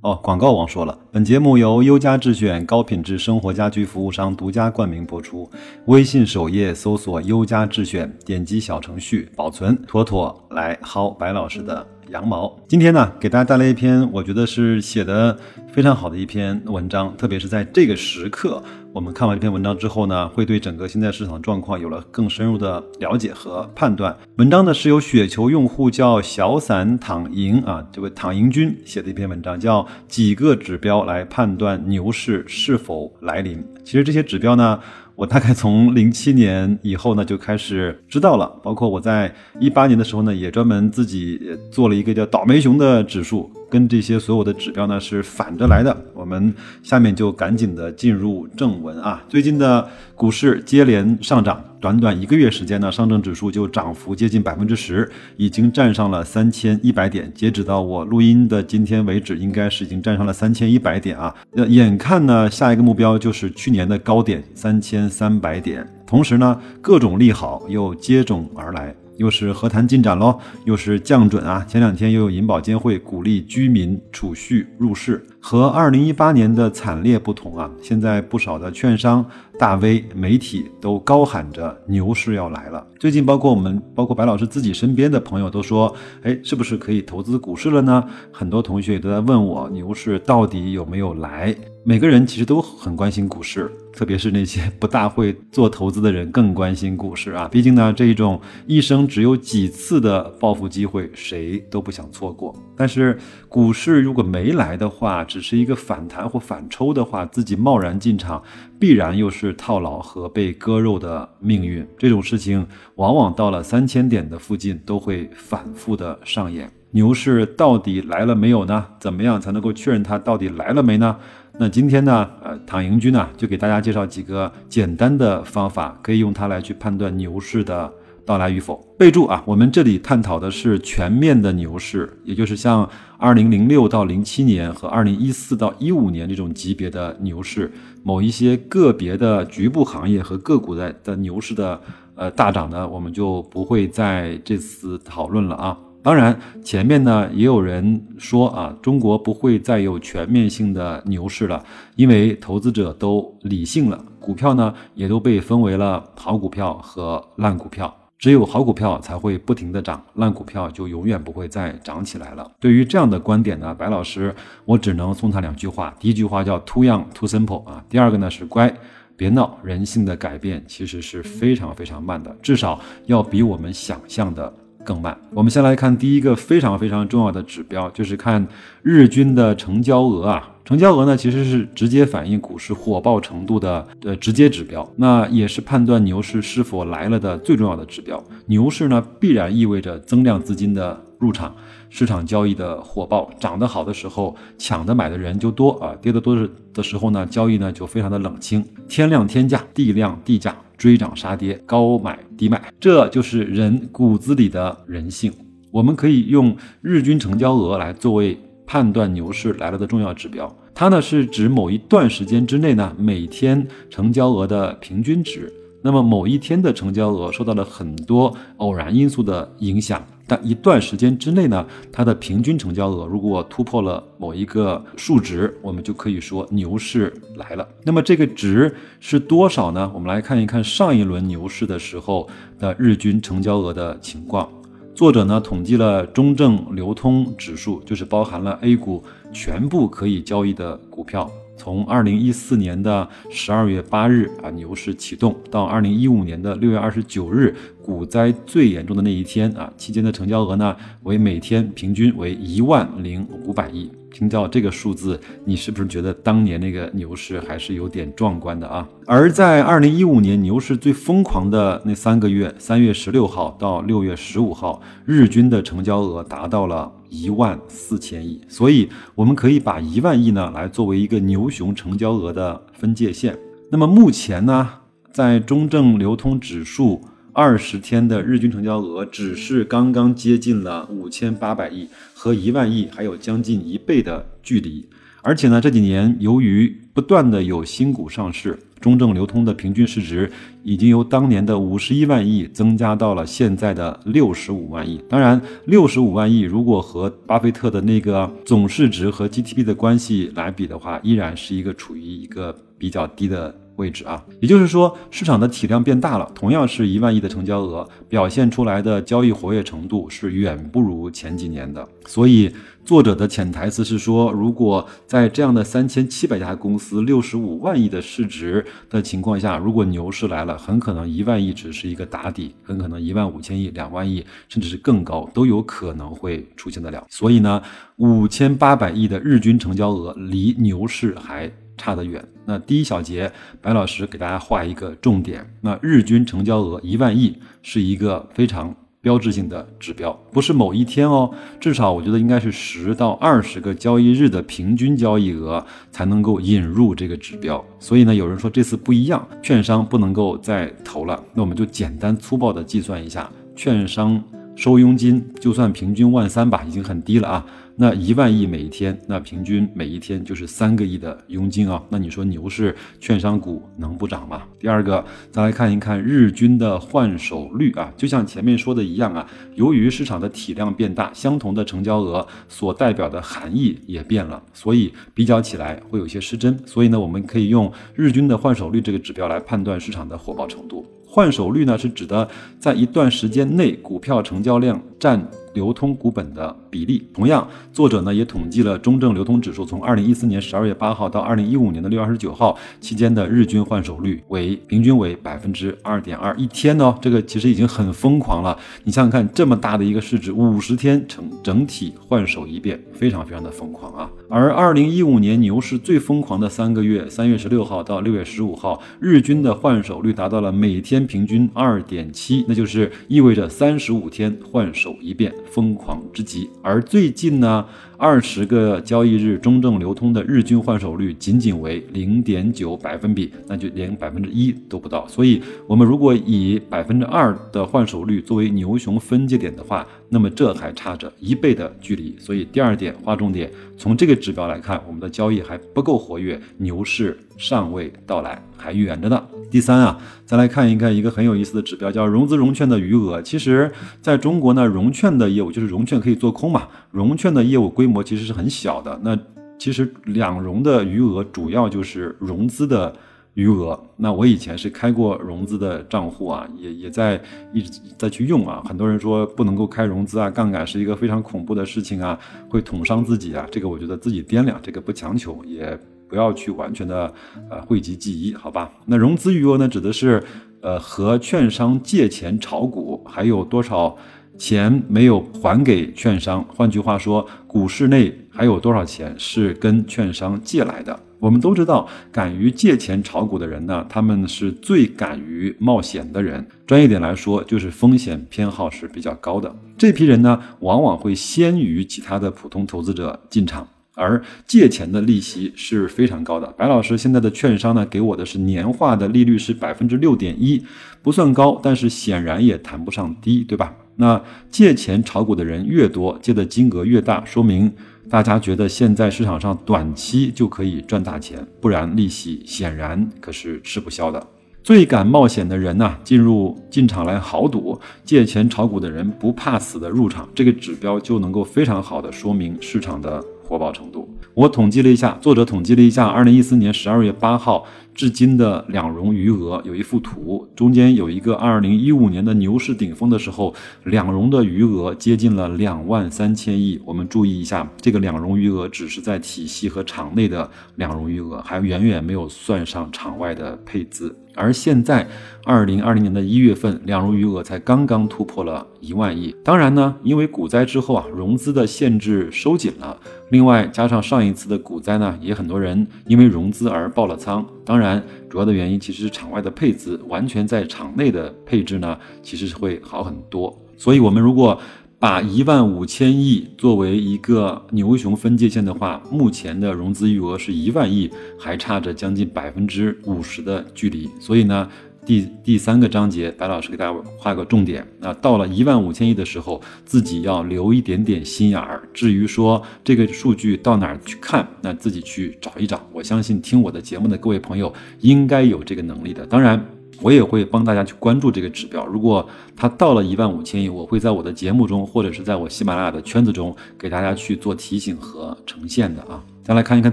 哦，广告忘说了，本节目由优家智选高品质生活家居服务商独家冠名播出。微信首页搜索“优家智选”，点击小程序保存，妥妥来薅白老师的。羊毛，今天呢，给大家带来一篇我觉得是写的非常好的一篇文章，特别是在这个时刻，我们看完这篇文章之后呢，会对整个现在市场状况有了更深入的了解和判断。文章呢是由雪球用户叫小伞躺赢啊，这位躺赢君写的一篇文章，叫几个指标来判断牛市是否来临。其实这些指标呢。我大概从零七年以后呢，就开始知道了。包括我在一八年的时候呢，也专门自己做了一个叫“倒霉熊”的指数。跟这些所有的指标呢是反着来的，我们下面就赶紧的进入正文啊。最近的股市接连上涨，短短一个月时间呢，上证指数就涨幅接近百分之十，已经站上了三千一百点。截止到我录音的今天为止，应该是已经站上了三千一百点啊。那眼看呢，下一个目标就是去年的高点三千三百点。同时呢，各种利好又接踵而来。又是和谈进展喽，又是降准啊！前两天又有银保监会鼓励居民储蓄入市，和二零一八年的惨烈不同啊！现在不少的券商、大 V、媒体都高喊着牛市要来了。最近，包括我们，包括白老师自己身边的朋友都说，哎，是不是可以投资股市了呢？很多同学也都在问我，牛市到底有没有来？每个人其实都很关心股市。特别是那些不大会做投资的人更关心股市啊！毕竟呢，这一种一生只有几次的暴富机会，谁都不想错过。但是股市如果没来的话，只只是一个反弹或反抽的话，自己贸然进场，必然又是套牢和被割肉的命运。这种事情往往到了三千点的附近都会反复的上演。牛市到底来了没有呢？怎么样才能够确认它到底来了没呢？那今天呢，呃，躺赢君呢，就给大家介绍几个简单的方法，可以用它来去判断牛市的到来与否。备注啊，我们这里探讨的是全面的牛市，也就是像二零零六到零七年和二零一四到一五年这种级别的牛市，某一些个别的局部行业和个股的的牛市的呃大涨呢，我们就不会在这次讨论了啊。当然，前面呢也有人说啊，中国不会再有全面性的牛市了，因为投资者都理性了，股票呢也都被分为了好股票和烂股票，只有好股票才会不停的涨，烂股票就永远不会再涨起来了。对于这样的观点呢，白老师我只能送他两句话，第一句话叫 Too young, too simple 啊，第二个呢是乖，别闹，人性的改变其实是非常非常慢的，至少要比我们想象的。更慢。我们先来看第一个非常非常重要的指标，就是看日均的成交额啊。成交额呢，其实是直接反映股市火爆程度的呃直接指标，那也是判断牛市是否来了的最重要的指标。牛市呢，必然意味着增量资金的入场，市场交易的火爆，涨得好的时候抢的买的人就多啊，跌得多的时候呢，交易呢就非常的冷清，天量天价，地量地价。追涨杀跌，高买低卖，这就是人骨子里的人性。我们可以用日均成交额来作为判断牛市来了的重要指标。它呢是指某一段时间之内呢每天成交额的平均值。那么某一天的成交额受到了很多偶然因素的影响。但一段时间之内呢，它的平均成交额如果突破了某一个数值，我们就可以说牛市来了。那么这个值是多少呢？我们来看一看上一轮牛市的时候的日均成交额的情况。作者呢统计了中证流通指数，就是包含了 A 股全部可以交易的股票。从二零一四年的十二月八日啊牛市启动，到二零一五年的六月二十九日股灾最严重的那一天啊，期间的成交额呢为每天平均为一万零五百亿。听到这个数字，你是不是觉得当年那个牛市还是有点壮观的啊？而在二零一五年牛市最疯狂的那三个月，三月十六号到六月十五号，日均的成交额达到了一万四千亿。所以我们可以把一万亿呢来作为一个牛熊成交额的分界线。那么目前呢，在中证流通指数二十天的日均成交额只是刚刚接近了五千八百亿，和一万亿还有将近一倍的距离。而且呢，这几年由于不断的有新股上市，中证流通的平均市值已经由当年的五十一万亿增加到了现在的六十五万亿。当然，六十五万亿如果和巴菲特的那个总市值和 GTP 的关系来比的话，依然是一个处于一个比较低的。位置啊，也就是说，市场的体量变大了，同样是一万亿的成交额，表现出来的交易活跃程度是远不如前几年的。所以，作者的潜台词是说，如果在这样的三千七百家公司、六十五万亿的市值的情况下，如果牛市来了，很可能一万亿只是一个打底，很可能一万五千亿、两万亿，甚至是更高，都有可能会出现得了。所以呢，五千八百亿的日均成交额离牛市还。差得远。那第一小节，白老师给大家画一个重点。那日均成交额一万亿是一个非常标志性的指标，不是某一天哦，至少我觉得应该是十到二十个交易日的平均交易额才能够引入这个指标。所以呢，有人说这次不一样，券商不能够再投了。那我们就简单粗暴的计算一下，券商收佣金就算平均万三吧，已经很低了啊。那一万亿每一天，那平均每一天就是三个亿的佣金啊。那你说牛市券商股能不涨吗？第二个，再来看一看日均的换手率啊，就像前面说的一样啊，由于市场的体量变大，相同的成交额所代表的含义也变了，所以比较起来会有些失真。所以呢，我们可以用日均的换手率这个指标来判断市场的火爆程度。换手率呢，是指的在一段时间内股票成交量占流通股本的比例。同样，作者呢也统计了中证流通指数从二零一四年十二月八号到二零一五年的六月二十九号期间的日均换手率为平均为百分之二点二一天呢，这个其实已经很疯狂了。你想想看，这么大的一个市值，五十天成整体换手一遍，非常非常的疯狂啊。而二零一五年牛市最疯狂的三个月，三月十六号到六月十五号，日均的换手率达到了每天平均二点七，那就是意味着三十五天换手一遍，疯狂之极。而最近呢？二十个交易日，中证流通的日均换手率仅仅为零点九百分比，那就连百分之一都不到。所以，我们如果以百分之二的换手率作为牛熊分界点的话，那么这还差着一倍的距离。所以，第二点划重点，从这个指标来看，我们的交易还不够活跃，牛市尚未到来，还远着呢。第三啊，再来看一看一个很有意思的指标，叫融资融券的余额。其实，在中国呢，融券的业务就是融券可以做空嘛，融券的业务规模其实是很小的。那其实两融的余额主要就是融资的余额。那我以前是开过融资的账户啊，也也在一直在去用啊。很多人说不能够开融资啊，杠杆是一个非常恐怖的事情啊，会捅伤自己啊。这个我觉得自己掂量，这个不强求也。不要去完全的呃讳疾忌医，好吧？那融资余额呢，指的是呃和券商借钱炒股，还有多少钱没有还给券商？换句话说，股市内还有多少钱是跟券商借来的？我们都知道，敢于借钱炒股的人呢，他们是最敢于冒险的人。专业点来说，就是风险偏好是比较高的。这批人呢，往往会先于其他的普通投资者进场。而借钱的利息是非常高的。白老师现在的券商呢，给我的是年化的利率是百分之六点一，不算高，但是显然也谈不上低，对吧？那借钱炒股的人越多，借的金额越大，说明大家觉得现在市场上短期就可以赚大钱，不然利息显然可是吃不消的。最敢冒险的人呢，进入进场来豪赌、借钱炒股的人不怕死的入场，这个指标就能够非常好的说明市场的。火爆程度，我统计了一下，作者统计了一下，二零一四年十二月八号至今的两融余额有一幅图，中间有一个二零一五年的牛市顶峰的时候，两融的余额接近了两万三千亿。我们注意一下，这个两融余额只是在体系和场内的两融余额，还远远没有算上场外的配资。而现在，二零二零年的一月份，两融余额才刚刚突破了一万亿。当然呢，因为股灾之后啊，融资的限制收紧了。另外，加上上一次的股灾呢，也很多人因为融资而爆了仓。当然，主要的原因其实是场外的配资，完全在场内的配置呢，其实是会好很多。所以，我们如果把一万五千亿作为一个牛熊分界线的话，目前的融资余额是一万亿，还差着将近百分之五十的距离。所以呢，第第三个章节，白老师给大家画个重点啊，到了一万五千亿的时候，自己要留一点点心眼儿。至于说这个数据到哪儿去看，那自己去找一找。我相信听我的节目的各位朋友应该有这个能力的。当然。我也会帮大家去关注这个指标。如果它到了一万五千亿，我会在我的节目中，或者是在我喜马拉雅的圈子中，给大家去做提醒和呈现的啊。再来看一看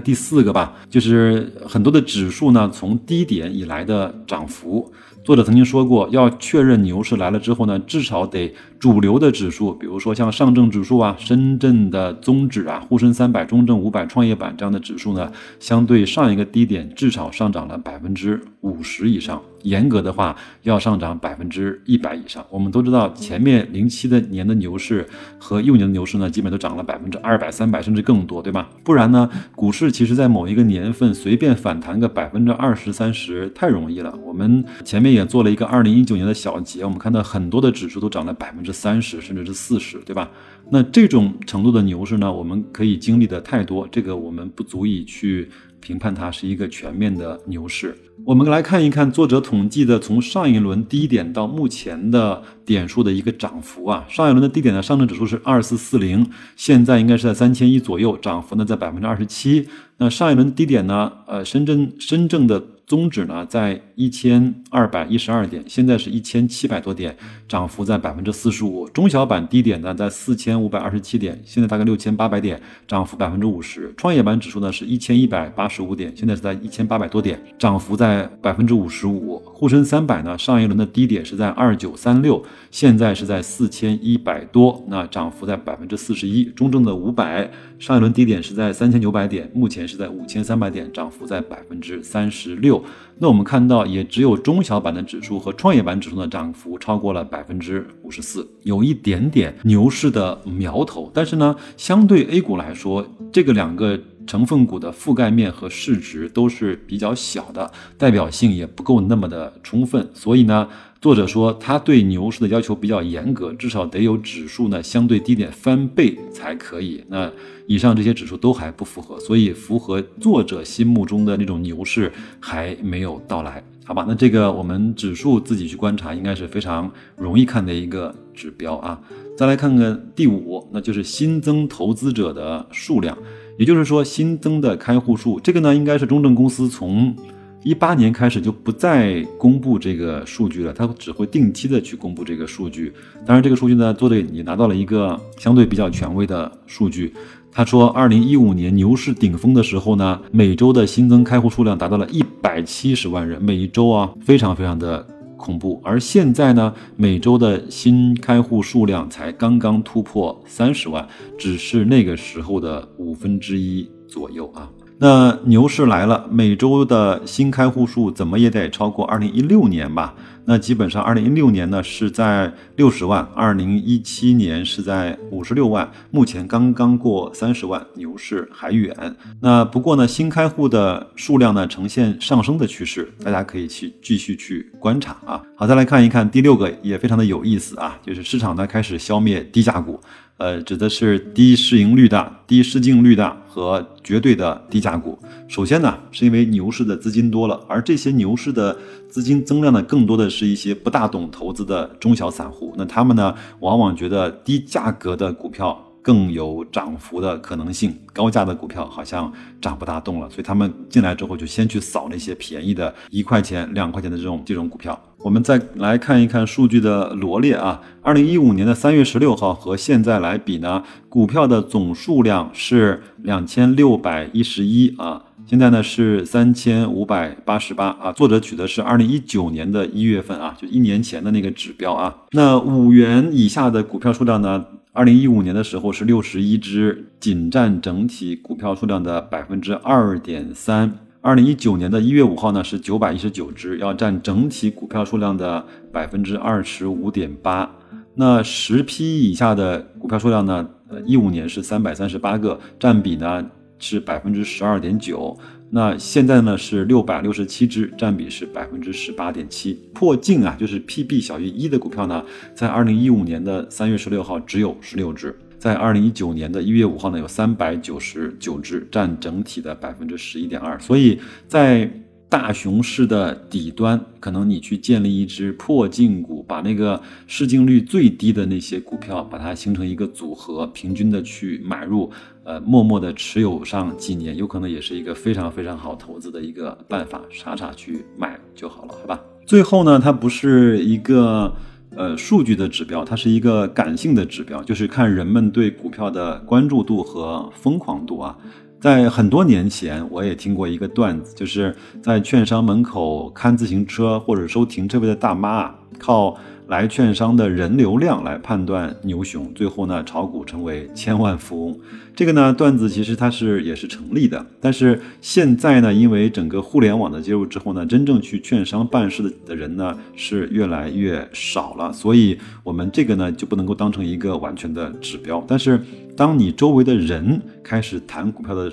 第四个吧，就是很多的指数呢，从低点以来的涨幅。作者曾经说过，要确认牛市来了之后呢，至少得主流的指数，比如说像上证指数啊、深圳的综指啊、沪深三百、中证五百、创业板这样的指数呢，相对上一个低点至少上涨了百分之五十以上。严格的话，要上涨百分之一百以上。我们都知道，前面零七的年的牛市和一五年的牛市呢，基本都涨了百分之二百、三百，甚至更多，对吧？不然呢，股市其实在某一个年份随便反弹个百分之二十、三十太容易了。我们前面也做了一个二零一九年的小结，我们看到很多的指数都涨了百分之三十，甚至是四十，对吧？那这种程度的牛市呢，我们可以经历的太多，这个我们不足以去。评判它是一个全面的牛市。我们来看一看作者统计的从上一轮低点到目前的点数的一个涨幅啊。上一轮的低点呢，上证指数是二四四零，现在应该是在三千一左右，涨幅呢在百分之二十七。那上一轮低点呢，呃，深圳深圳的。综指呢，在一千二百一十二点，现在是一千七百多点，涨幅在百分之四十五。中小板低点呢，在四千五百二十七点，现在大概六千八百点，涨幅百分之五十。创业板指数呢，是一千一百八十五点，现在是在一千八百多点，涨幅在百分之五十五。沪深三百呢，上一轮的低点是在二九三六，现在是在四千一百多，那涨幅在百分之四十一。中证的五百上一轮低点是在三千九百点，目前是在五千三百点，涨幅在百分之三十六。那我们看到，也只有中小板的指数和创业板指数的涨幅超过了百分之五十四，有一点点牛市的苗头。但是呢，相对 A 股来说，这个两个成分股的覆盖面和市值都是比较小的，代表性也不够那么的充分。所以呢，作者说他对牛市的要求比较严格，至少得有指数呢相对低点翻倍才可以。那以上这些指数都还不符合，所以符合作者心目中的那种牛市还没有到来，好吧？那这个我们指数自己去观察，应该是非常容易看的一个指标啊。再来看看第五，那就是新增投资者的数量，也就是说新增的开户数。这个呢，应该是中证公司从一八年开始就不再公布这个数据了，它只会定期的去公布这个数据。当然，这个数据呢，做的也拿到了一个相对比较权威的数据。他说，二零一五年牛市顶峰的时候呢，每周的新增开户数量达到了一百七十万人，每一周啊，非常非常的恐怖。而现在呢，每周的新开户数量才刚刚突破三十万，只是那个时候的五分之一左右啊。那牛市来了，每周的新开户数怎么也得超过二零一六年吧？那基本上，二零一六年呢是在六十万，二零一七年是在五十六万，目前刚刚过三十万，牛市还远。那不过呢，新开户的数量呢呈现上升的趋势，大家可以去继续去观察啊。好，再来看一看第六个，也非常的有意思啊，就是市场呢开始消灭低价股。呃，指的是低市盈率的、低市净率的和绝对的低价股。首先呢，是因为牛市的资金多了，而这些牛市的资金增量呢，更多的是一些不大懂投资的中小散户。那他们呢，往往觉得低价格的股票。更有涨幅的可能性，高价的股票好像涨不大动了，所以他们进来之后就先去扫那些便宜的，一块钱、两块钱的这种这种股票。我们再来看一看数据的罗列啊，二零一五年的三月十六号和现在来比呢，股票的总数量是两千六百一十一啊，现在呢是三千五百八十八啊。作者取的是二零一九年的一月份啊，就一年前的那个指标啊。那五元以下的股票数量呢？二零一五年的时候是六十一只，仅占整体股票数量的百分之二点三。二零一九年的一月五号呢是九百一十九只，要占整体股票数量的百分之二十五点八。那十批以下的股票数量呢？呃，一五年是三百三十八个，占比呢是百分之十二点九。那现在呢是六百六十七只，占比是百分之十八点七。破净啊，就是 PB 小于一的股票呢，在二零一五年的三月十六号只有十六只，在二零一九年的一月五号呢有三百九十九只，占整体的百分之十一点二。所以在大熊市的底端，可能你去建立一只破净股，把那个市净率最低的那些股票，把它形成一个组合，平均的去买入，呃，默默的持有上几年，有可能也是一个非常非常好投资的一个办法，傻傻去买就好了，好吧？最后呢，它不是一个呃数据的指标，它是一个感性的指标，就是看人们对股票的关注度和疯狂度啊。在很多年前，我也听过一个段子，就是在券商门口看自行车或者收停车位的大妈，靠来券商的人流量来判断牛熊，最后呢炒股成为千万富翁。这个呢段子其实它是也是成立的，但是现在呢，因为整个互联网的介入之后呢，真正去券商办事的的人呢是越来越少了，所以我们这个呢就不能够当成一个完全的指标。但是当你周围的人开始谈股票的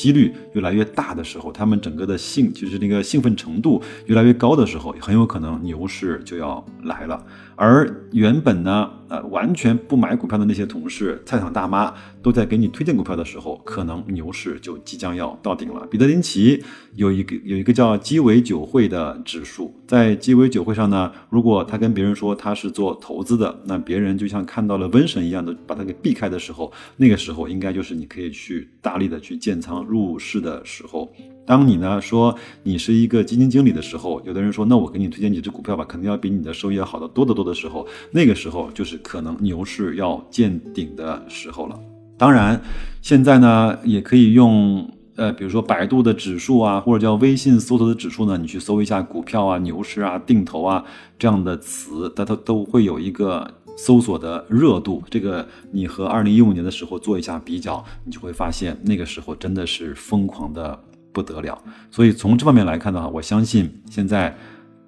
几率越来越大的时候，他们整个的兴就是那个兴奋程度越来越高的时候，很有可能牛市就要来了。而原本呢，呃，完全不买股票的那些同事、菜场大妈，都在给你推荐股票的时候，可能牛市就即将要到顶了。彼得林奇有一个有一个叫鸡尾酒会的指数，在鸡尾酒会上呢，如果他跟别人说他是做投资的，那别人就像看到了瘟神一样的把他给避开的时候，那个时候应该就是你可以去大力的去建仓入市的时候。当你呢说你是一个基金经理的时候，有的人说那我给你推荐几只股票吧，肯定要比你的收益要好的多得多的时候，那个时候就是可能牛市要见顶的时候了。当然，现在呢也可以用呃，比如说百度的指数啊，或者叫微信搜索的指数呢，你去搜一下股票啊、牛市啊、定投啊这样的词，它它都会有一个搜索的热度。这个你和二零一五年的时候做一下比较，你就会发现那个时候真的是疯狂的。不得了，所以从这方面来看的话，我相信现在，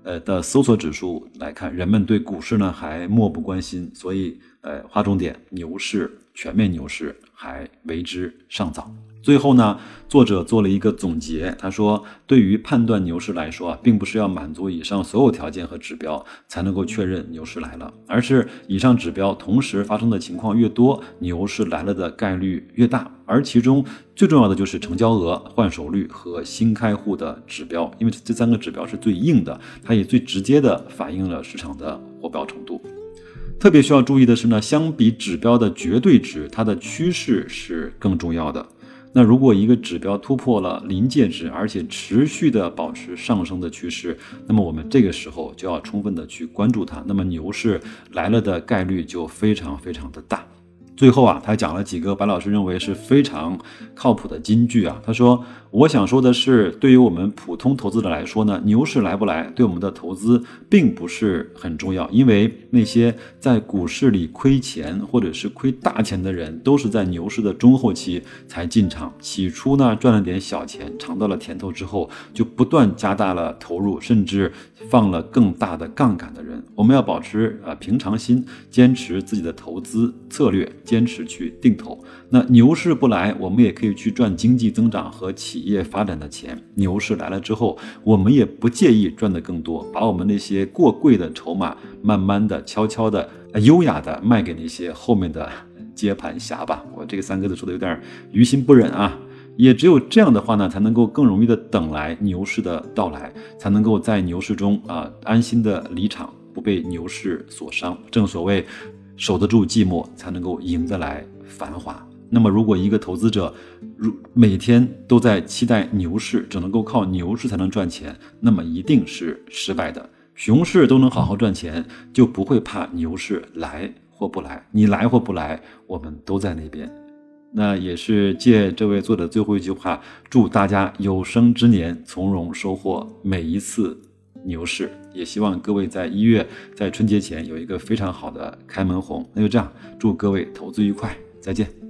呃的搜索指数来看，人们对股市呢还漠不关心，所以呃划重点，牛市全面牛市还为之尚早。最后呢，作者做了一个总结，他说，对于判断牛市来说啊，并不是要满足以上所有条件和指标才能够确认牛市来了，而是以上指标同时发生的情况越多，牛市来了的概率越大。而其中最重要的就是成交额、换手率和新开户的指标，因为这三个指标是最硬的，它也最直接的反映了市场的火爆程度。特别需要注意的是呢，相比指标的绝对值，它的趋势是更重要的。那如果一个指标突破了临界值，而且持续的保持上升的趋势，那么我们这个时候就要充分的去关注它，那么牛市来了的概率就非常非常的大。最后啊，他讲了几个白老师认为是非常靠谱的金句啊。他说：“我想说的是，对于我们普通投资者来说呢，牛市来不来对我们的投资并不是很重要，因为那些在股市里亏钱或者是亏大钱的人，都是在牛市的中后期才进场，起初呢赚了点小钱，尝到了甜头之后，就不断加大了投入，甚至放了更大的杠杆的人。我们要保持呃平常心，坚持自己的投资策略。”坚持去定投，那牛市不来，我们也可以去赚经济增长和企业发展的钱。牛市来了之后，我们也不介意赚的更多，把我们那些过贵的筹码，慢慢的、悄悄的、优雅的卖给那些后面的接盘侠吧。我这个三个字说的有点于心不忍啊。也只有这样的话呢，才能够更容易的等来牛市的到来，才能够在牛市中啊安心的离场，不被牛市所伤。正所谓。守得住寂寞，才能够赢得来繁华。那么，如果一个投资者如每天都在期待牛市，只能够靠牛市才能赚钱，那么一定是失败的。熊市都能好好赚钱，就不会怕牛市来或不来。你来或不来，我们都在那边。那也是借这位作者最后一句话，祝大家有生之年从容收获每一次。牛市，也希望各位在一月在春节前有一个非常好的开门红。那就这样，祝各位投资愉快，再见。